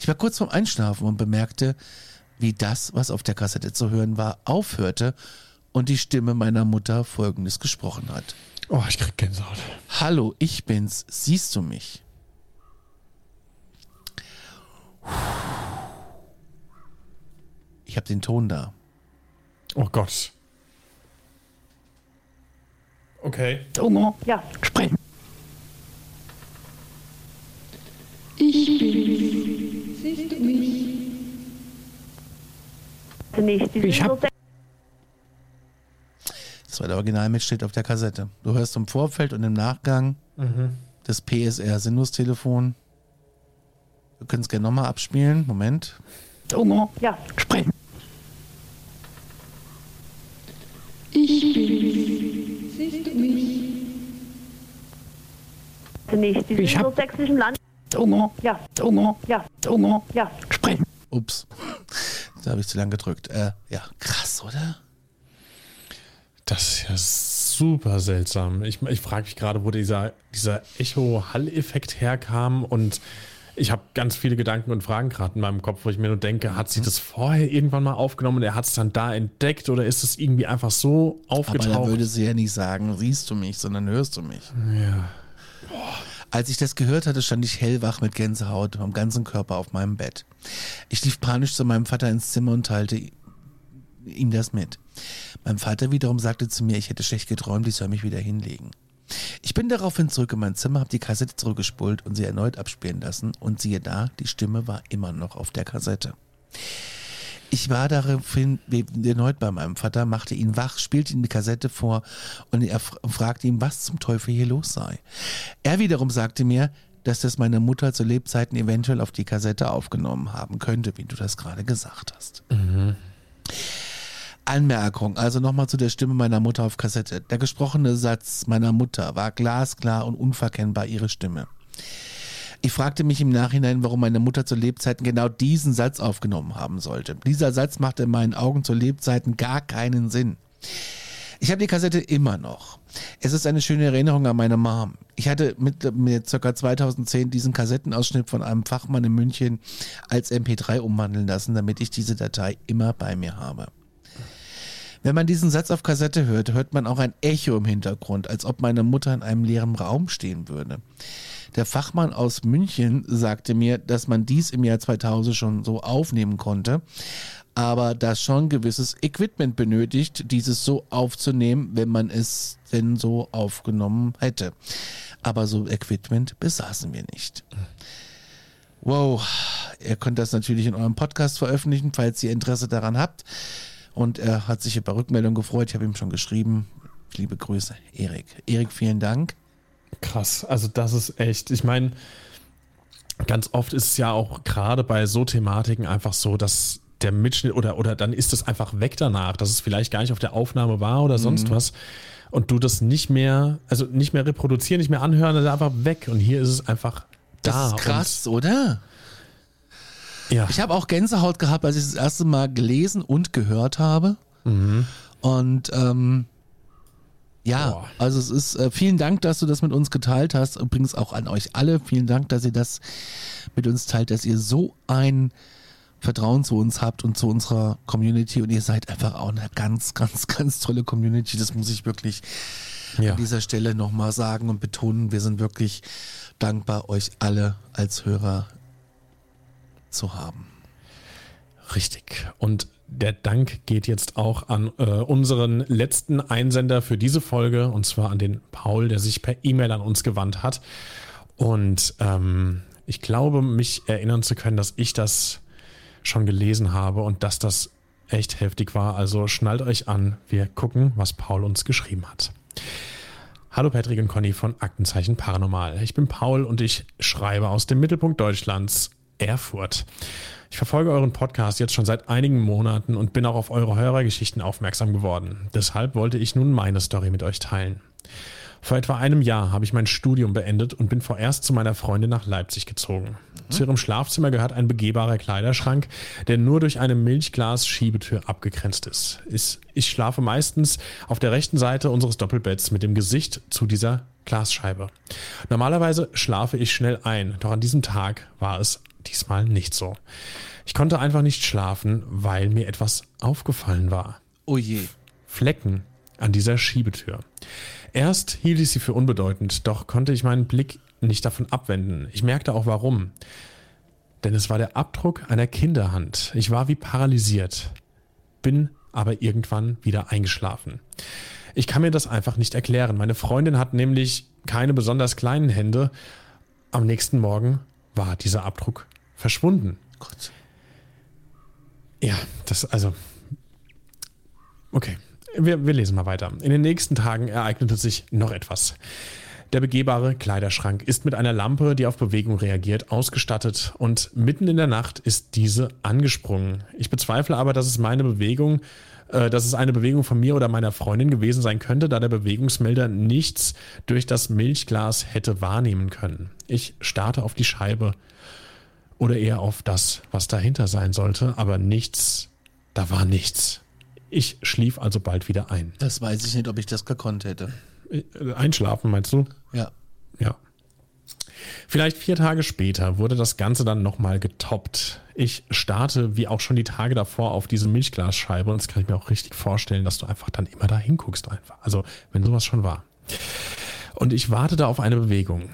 Ich war kurz vorm Einschlafen und bemerkte, wie das, was auf der Kassette zu hören war, aufhörte und die Stimme meiner Mutter folgendes gesprochen hat. Oh, ich krieg Gänsehaut. Hallo, ich bin's. Siehst du mich? Ich habe den Ton da. Oh Gott. Okay. Tomo, ja, sprechen. Ich bin Mich? Nicht. Ich hab das war der Originalmitschnitt steht auf der Kassette. Du hörst im Vorfeld und im Nachgang mhm. das PSR Sinus-Telefon. Wir können es gerne nochmal abspielen. Moment. Tomo, ja, sprechen. Ich bin. Siehst du mich? Nicht. ich hab, sächsischen Land. Hunger. Ja. Hunger. Ja. Hunger. Ja. Sprechen. Ups. Da habe ich zu lang gedrückt. Äh, ja, krass, oder? Das ist ja super seltsam. Ich, ich frage mich gerade, wo dieser, dieser Echo-Hall-Effekt herkam und ich habe ganz viele Gedanken und Fragen gerade in meinem Kopf, wo ich mir nur denke, hat sie mhm. das vorher irgendwann mal aufgenommen und er hat es dann da entdeckt oder ist es irgendwie einfach so aufgetaucht? Aber dann würde sie ja nicht sagen, siehst du mich, sondern hörst du mich. Ja. Als ich das gehört hatte, stand ich hellwach mit Gänsehaut am ganzen Körper auf meinem Bett. Ich lief panisch zu meinem Vater ins Zimmer und teilte ihm das mit. Mein Vater wiederum sagte zu mir, ich hätte schlecht geträumt, ich soll mich wieder hinlegen. Ich bin daraufhin zurück in mein Zimmer, habe die Kassette zurückgespult und sie erneut abspielen lassen und siehe da, die Stimme war immer noch auf der Kassette. Ich war daraufhin erneut bei meinem Vater, machte ihn wach, spielte ihm die Kassette vor und er fragte ihn, was zum Teufel hier los sei. Er wiederum sagte mir, dass das meine Mutter zu Lebzeiten eventuell auf die Kassette aufgenommen haben könnte, wie du das gerade gesagt hast. Mhm. Anmerkung, also nochmal zu der Stimme meiner Mutter auf Kassette. Der gesprochene Satz meiner Mutter war glasklar und unverkennbar ihre Stimme. Ich fragte mich im Nachhinein, warum meine Mutter zu Lebzeiten genau diesen Satz aufgenommen haben sollte. Dieser Satz machte in meinen Augen zu Lebzeiten gar keinen Sinn. Ich habe die Kassette immer noch. Es ist eine schöne Erinnerung an meine Mom. Ich hatte mit, mit ca. 2010 diesen Kassettenausschnitt von einem Fachmann in München als MP3 umwandeln lassen, damit ich diese Datei immer bei mir habe. Wenn man diesen Satz auf Kassette hört, hört man auch ein Echo im Hintergrund, als ob meine Mutter in einem leeren Raum stehen würde. Der Fachmann aus München sagte mir, dass man dies im Jahr 2000 schon so aufnehmen konnte, aber dass schon gewisses Equipment benötigt, dieses so aufzunehmen, wenn man es denn so aufgenommen hätte. Aber so Equipment besaßen wir nicht. Wow, ihr könnt das natürlich in eurem Podcast veröffentlichen, falls ihr Interesse daran habt. Und er hat sich über Rückmeldung gefreut. Ich habe ihm schon geschrieben. Liebe Grüße, Erik. Erik, vielen Dank. Krass, also das ist echt, ich meine, ganz oft ist es ja auch gerade bei so Thematiken einfach so, dass der Mitschnitt oder, oder dann ist es einfach weg danach, dass es vielleicht gar nicht auf der Aufnahme war oder sonst mhm. was und du das nicht mehr, also nicht mehr reproduzieren, nicht mehr anhören, das ist einfach weg und hier ist es einfach da. Das ist krass, oder? Ja. Ich habe auch Gänsehaut gehabt, als ich das erste Mal gelesen und gehört habe. Mhm. Und ähm, ja, Boah. also es ist äh, vielen Dank, dass du das mit uns geteilt hast. Übrigens auch an euch alle. Vielen Dank, dass ihr das mit uns teilt, dass ihr so ein Vertrauen zu uns habt und zu unserer Community und ihr seid einfach auch eine ganz, ganz, ganz tolle Community. Das muss ich wirklich ja. an dieser Stelle nochmal sagen und betonen. Wir sind wirklich dankbar, euch alle als Hörer zu haben. Richtig. Und der Dank geht jetzt auch an äh, unseren letzten Einsender für diese Folge, und zwar an den Paul, der sich per E-Mail an uns gewandt hat. Und ähm, ich glaube, mich erinnern zu können, dass ich das schon gelesen habe und dass das echt heftig war. Also schnallt euch an, wir gucken, was Paul uns geschrieben hat. Hallo Patrick und Conny von Aktenzeichen Paranormal. Ich bin Paul und ich schreibe aus dem Mittelpunkt Deutschlands, Erfurt. Ich verfolge euren Podcast jetzt schon seit einigen Monaten und bin auch auf eure Hörergeschichten aufmerksam geworden. Deshalb wollte ich nun meine Story mit euch teilen. Vor etwa einem Jahr habe ich mein Studium beendet und bin vorerst zu meiner Freundin nach Leipzig gezogen. Mhm. Zu ihrem Schlafzimmer gehört ein begehbarer Kleiderschrank, der nur durch eine Milchglas-Schiebetür abgegrenzt ist. Ich schlafe meistens auf der rechten Seite unseres Doppelbetts mit dem Gesicht zu dieser Glasscheibe. Normalerweise schlafe ich schnell ein, doch an diesem Tag war es diesmal nicht so. Ich konnte einfach nicht schlafen, weil mir etwas aufgefallen war. Oh je. Flecken an dieser Schiebetür. Erst hielt ich sie für unbedeutend, doch konnte ich meinen Blick nicht davon abwenden. Ich merkte auch warum. Denn es war der Abdruck einer Kinderhand. Ich war wie paralysiert, bin aber irgendwann wieder eingeschlafen. Ich kann mir das einfach nicht erklären. Meine Freundin hat nämlich keine besonders kleinen Hände. Am nächsten Morgen war dieser Abdruck verschwunden. Gott. Ja, das, also. Okay, wir, wir lesen mal weiter. In den nächsten Tagen ereignete sich noch etwas. Der begehbare Kleiderschrank ist mit einer Lampe, die auf Bewegung reagiert, ausgestattet und mitten in der Nacht ist diese angesprungen. Ich bezweifle aber, dass es meine Bewegung, äh, dass es eine Bewegung von mir oder meiner Freundin gewesen sein könnte, da der Bewegungsmelder nichts durch das Milchglas hätte wahrnehmen können. Ich starte auf die Scheibe oder eher auf das, was dahinter sein sollte, aber nichts, da war nichts. Ich schlief also bald wieder ein. Das weiß ich nicht, ob ich das gekonnt hätte. Äh, einschlafen, meinst du? Ja. Ja. Vielleicht vier Tage später wurde das Ganze dann nochmal getoppt. Ich starte, wie auch schon die Tage davor, auf diese Milchglasscheibe und das kann ich mir auch richtig vorstellen, dass du einfach dann immer da hinguckst einfach. Also, wenn sowas schon war. Und ich wartete auf eine Bewegung.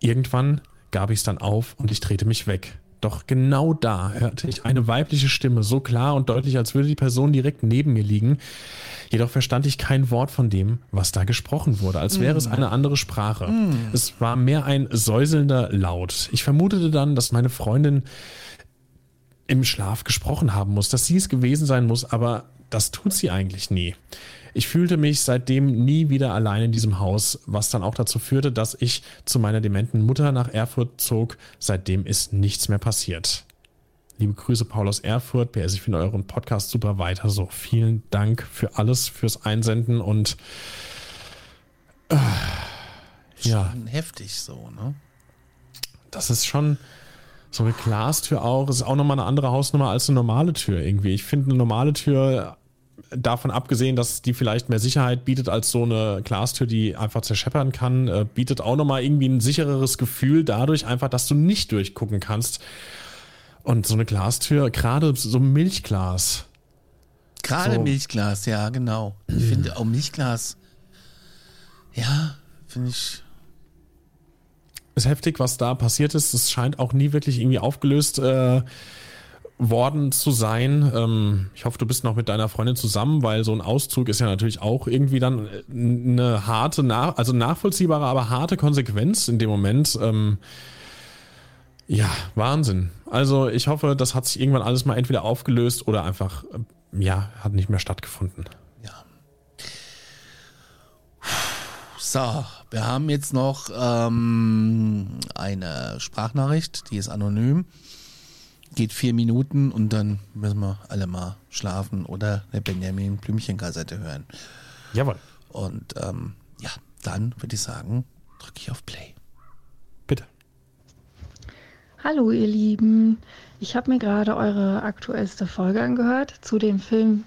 Irgendwann gab ich es dann auf und ich drehte mich weg. Doch genau da hörte ich eine weibliche Stimme, so klar und deutlich, als würde die Person direkt neben mir liegen. Jedoch verstand ich kein Wort von dem, was da gesprochen wurde, als wäre es mm. eine andere Sprache. Mm. Es war mehr ein säuselnder Laut. Ich vermutete dann, dass meine Freundin im Schlaf gesprochen haben muss, dass sie es gewesen sein muss, aber das tut sie eigentlich nie. Ich fühlte mich seitdem nie wieder allein in diesem Haus, was dann auch dazu führte, dass ich zu meiner dementen Mutter nach Erfurt zog. Seitdem ist nichts mehr passiert. Liebe Grüße, Paul aus Erfurt. PS, ich finde euren Podcast super weiter so. Vielen Dank für alles, fürs Einsenden und äh, ja. heftig so, ne? Das ist schon so eine Glastür auch. Ist auch nochmal eine andere Hausnummer als eine normale Tür irgendwie. Ich finde eine normale Tür davon abgesehen, dass die vielleicht mehr Sicherheit bietet als so eine Glastür, die einfach zerscheppern kann, äh, bietet auch nochmal irgendwie ein sichereres Gefühl dadurch einfach, dass du nicht durchgucken kannst. Und so eine Glastür, gerade so Milchglas. Gerade so. Milchglas, ja, genau. Ich finde auch Milchglas, ja, finde ich. Ist heftig, was da passiert ist. Es scheint auch nie wirklich irgendwie aufgelöst äh, worden zu sein. Ähm, ich hoffe, du bist noch mit deiner Freundin zusammen, weil so ein Auszug ist ja natürlich auch irgendwie dann äh, eine harte, nach also nachvollziehbare, aber harte Konsequenz in dem Moment. Ähm, ja, Wahnsinn. Also ich hoffe, das hat sich irgendwann alles mal entweder aufgelöst oder einfach, äh, ja, hat nicht mehr stattgefunden. Ja. So, wir haben jetzt noch ähm, eine Sprachnachricht, die ist anonym geht vier Minuten und dann müssen wir alle mal schlafen oder eine Benjamin Blümchen-Kassette hören. Jawohl. Und ähm, ja, dann würde ich sagen, drücke ich auf Play. Bitte. Hallo ihr Lieben, ich habe mir gerade eure aktuellste Folge angehört zu dem Film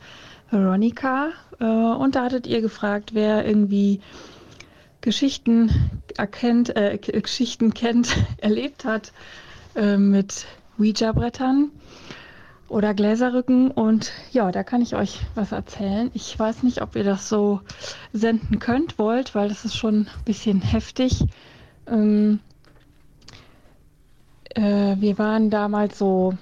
Veronica äh, und da hattet ihr gefragt, wer irgendwie Geschichten erkennt, äh, Geschichten kennt, [laughs] erlebt hat äh, mit Ouija-Brettern oder Gläserrücken. Und ja, da kann ich euch was erzählen. Ich weiß nicht, ob ihr das so senden könnt, wollt, weil das ist schon ein bisschen heftig. Ähm, äh, wir waren damals so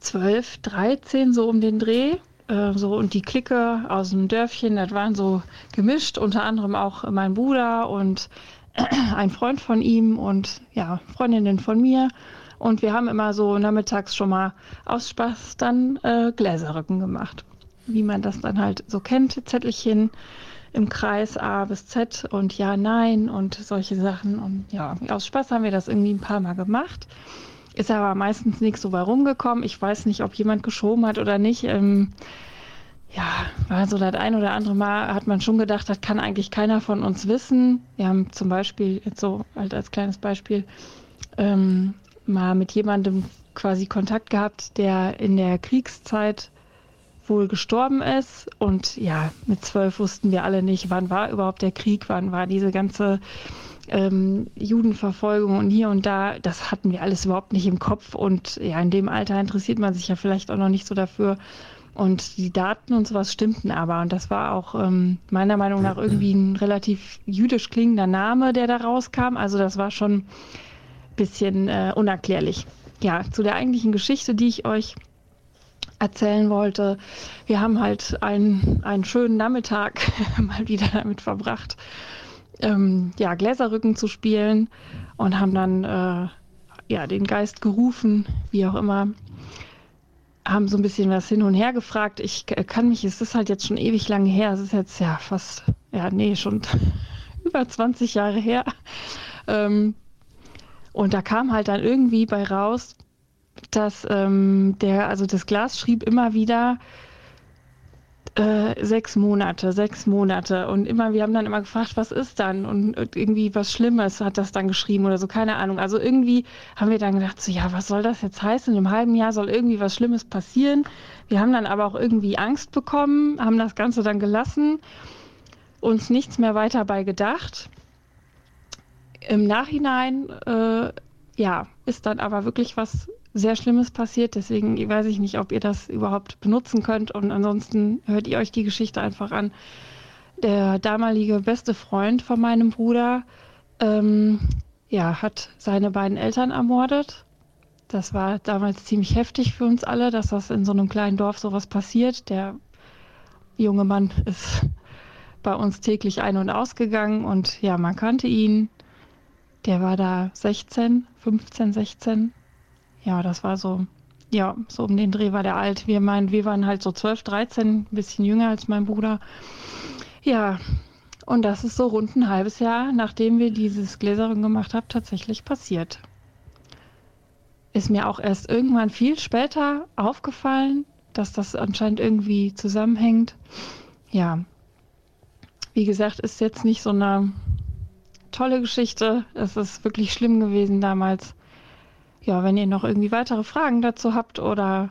12, 13, so um den Dreh. Äh, so und die Clique aus dem Dörfchen, das waren so gemischt, unter anderem auch mein Bruder und [clears throat] ein Freund von ihm und ja, Freundinnen von mir. Und wir haben immer so nachmittags schon mal aus Spaß dann äh, Gläserrücken gemacht. Wie man das dann halt so kennt, Zettelchen im Kreis A bis Z und ja, nein und solche Sachen. Und ja, aus Spaß haben wir das irgendwie ein paar Mal gemacht. Ist aber meistens nichts so bei rumgekommen. Ich weiß nicht, ob jemand geschoben hat oder nicht. Ähm, ja, war so das ein oder andere Mal hat man schon gedacht, das kann eigentlich keiner von uns wissen. Wir haben zum Beispiel, jetzt so halt als kleines Beispiel, ähm, mal mit jemandem quasi Kontakt gehabt, der in der Kriegszeit wohl gestorben ist. Und ja, mit zwölf wussten wir alle nicht, wann war überhaupt der Krieg, wann war diese ganze ähm, Judenverfolgung und hier und da. Das hatten wir alles überhaupt nicht im Kopf. Und ja, in dem Alter interessiert man sich ja vielleicht auch noch nicht so dafür. Und die Daten und sowas stimmten aber. Und das war auch ähm, meiner Meinung nach irgendwie ein relativ jüdisch klingender Name, der da rauskam. Also das war schon bisschen äh, unerklärlich. Ja, zu der eigentlichen Geschichte, die ich euch erzählen wollte. Wir haben halt einen, einen schönen Nachmittag [laughs] mal wieder damit verbracht, ähm, ja, Gläserrücken zu spielen und haben dann äh, ja, den Geist gerufen, wie auch immer. Haben so ein bisschen was hin und her gefragt. Ich kann mich, es ist halt jetzt schon ewig lange her, es ist jetzt ja fast, ja, nee, schon [laughs] über 20 Jahre her. Ähm, und da kam halt dann irgendwie bei raus, dass ähm, der, also das Glas schrieb immer wieder äh, sechs Monate, sechs Monate. Und immer, wir haben dann immer gefragt, was ist dann? Und irgendwie was Schlimmes hat das dann geschrieben oder so, keine Ahnung. Also irgendwie haben wir dann gedacht, so, ja, was soll das jetzt heißen? In einem halben Jahr soll irgendwie was Schlimmes passieren. Wir haben dann aber auch irgendwie Angst bekommen, haben das Ganze dann gelassen, uns nichts mehr weiter bei gedacht. Im Nachhinein, äh, ja, ist dann aber wirklich was sehr Schlimmes passiert. Deswegen weiß ich nicht, ob ihr das überhaupt benutzen könnt. Und ansonsten hört ihr euch die Geschichte einfach an. Der damalige beste Freund von meinem Bruder, ähm, ja, hat seine beiden Eltern ermordet. Das war damals ziemlich heftig für uns alle, dass das in so einem kleinen Dorf sowas passiert. Der junge Mann ist bei uns täglich ein- und ausgegangen und ja, man kannte ihn. Der war da 16, 15, 16. Ja, das war so ja, so um den Dreh war der alt. Wir meinen, wir waren halt so 12, 13, ein bisschen jünger als mein Bruder. Ja, und das ist so rund ein halbes Jahr, nachdem wir dieses Gläserung gemacht haben, tatsächlich passiert. Ist mir auch erst irgendwann viel später aufgefallen, dass das anscheinend irgendwie zusammenhängt. Ja, wie gesagt, ist jetzt nicht so eine tolle Geschichte. Es ist wirklich schlimm gewesen damals. Ja, wenn ihr noch irgendwie weitere Fragen dazu habt oder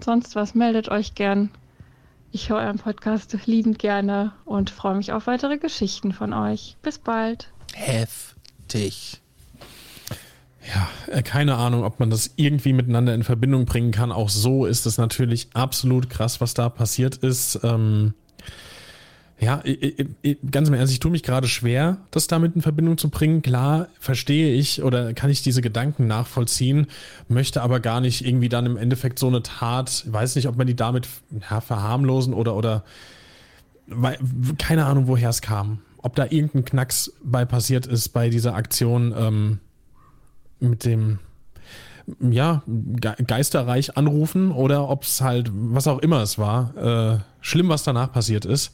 sonst was, meldet euch gern. Ich höre euren Podcast liebend gerne und freue mich auf weitere Geschichten von euch. Bis bald. Heftig. Ja, äh, keine Ahnung, ob man das irgendwie miteinander in Verbindung bringen kann. Auch so ist es natürlich absolut krass, was da passiert ist. Ähm, ja, ganz im Ernst, ich tue mich gerade schwer, das damit in Verbindung zu bringen. Klar, verstehe ich oder kann ich diese Gedanken nachvollziehen, möchte aber gar nicht irgendwie dann im Endeffekt so eine Tat, weiß nicht, ob man die damit ja, verharmlosen oder, oder weil, keine Ahnung, woher es kam. Ob da irgendein Knacks bei passiert ist bei dieser Aktion ähm, mit dem ja, geisterreich anrufen oder ob es halt, was auch immer es war, äh, schlimm, was danach passiert ist.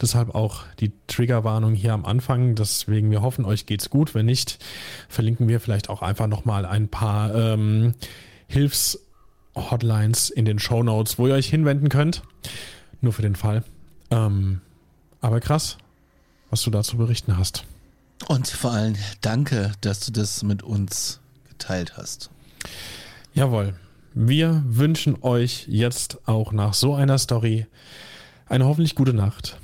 Deshalb auch die Triggerwarnung hier am Anfang. Deswegen, wir hoffen, euch geht's gut. Wenn nicht, verlinken wir vielleicht auch einfach nochmal ein paar ähm, Hilfs-Hotlines in den Show Notes, wo ihr euch hinwenden könnt. Nur für den Fall. Ähm, aber krass, was du dazu berichten hast. Und vor allem danke, dass du das mit uns geteilt hast. Jawohl. Wir wünschen euch jetzt auch nach so einer Story eine hoffentlich gute Nacht.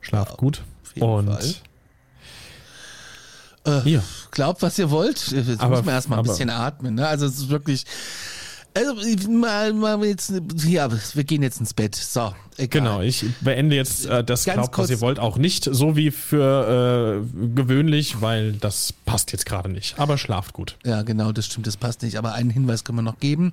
Schlaft ja, gut. Und äh, ja. glaubt, was ihr wollt. Jetzt aber, muss man erstmal ein bisschen atmen. Ne? Also es ist wirklich also, mal, mal jetzt, ja, wir gehen jetzt ins Bett. So, egal. Genau, ich beende jetzt äh, das Glaubt, was ihr wollt, auch nicht so wie für äh, gewöhnlich, weil das passt jetzt gerade nicht. Aber schlaft gut. Ja, genau, das stimmt, das passt nicht. Aber einen Hinweis können wir noch geben.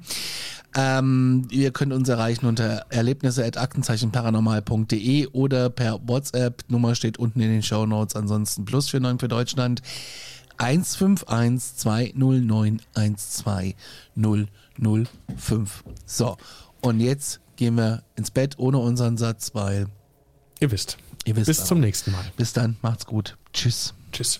Ähm, ihr könnt uns erreichen unter erlebnisse.aktenzeichenparanormal.de oder per WhatsApp. Nummer steht unten in den Show Notes. Ansonsten plus 49 für Deutschland. 151 209 1205. So, und jetzt gehen wir ins Bett ohne unseren Satz, weil. Ihr wisst. Ihr wisst Bis aber. zum nächsten Mal. Bis dann, macht's gut. Tschüss. Tschüss.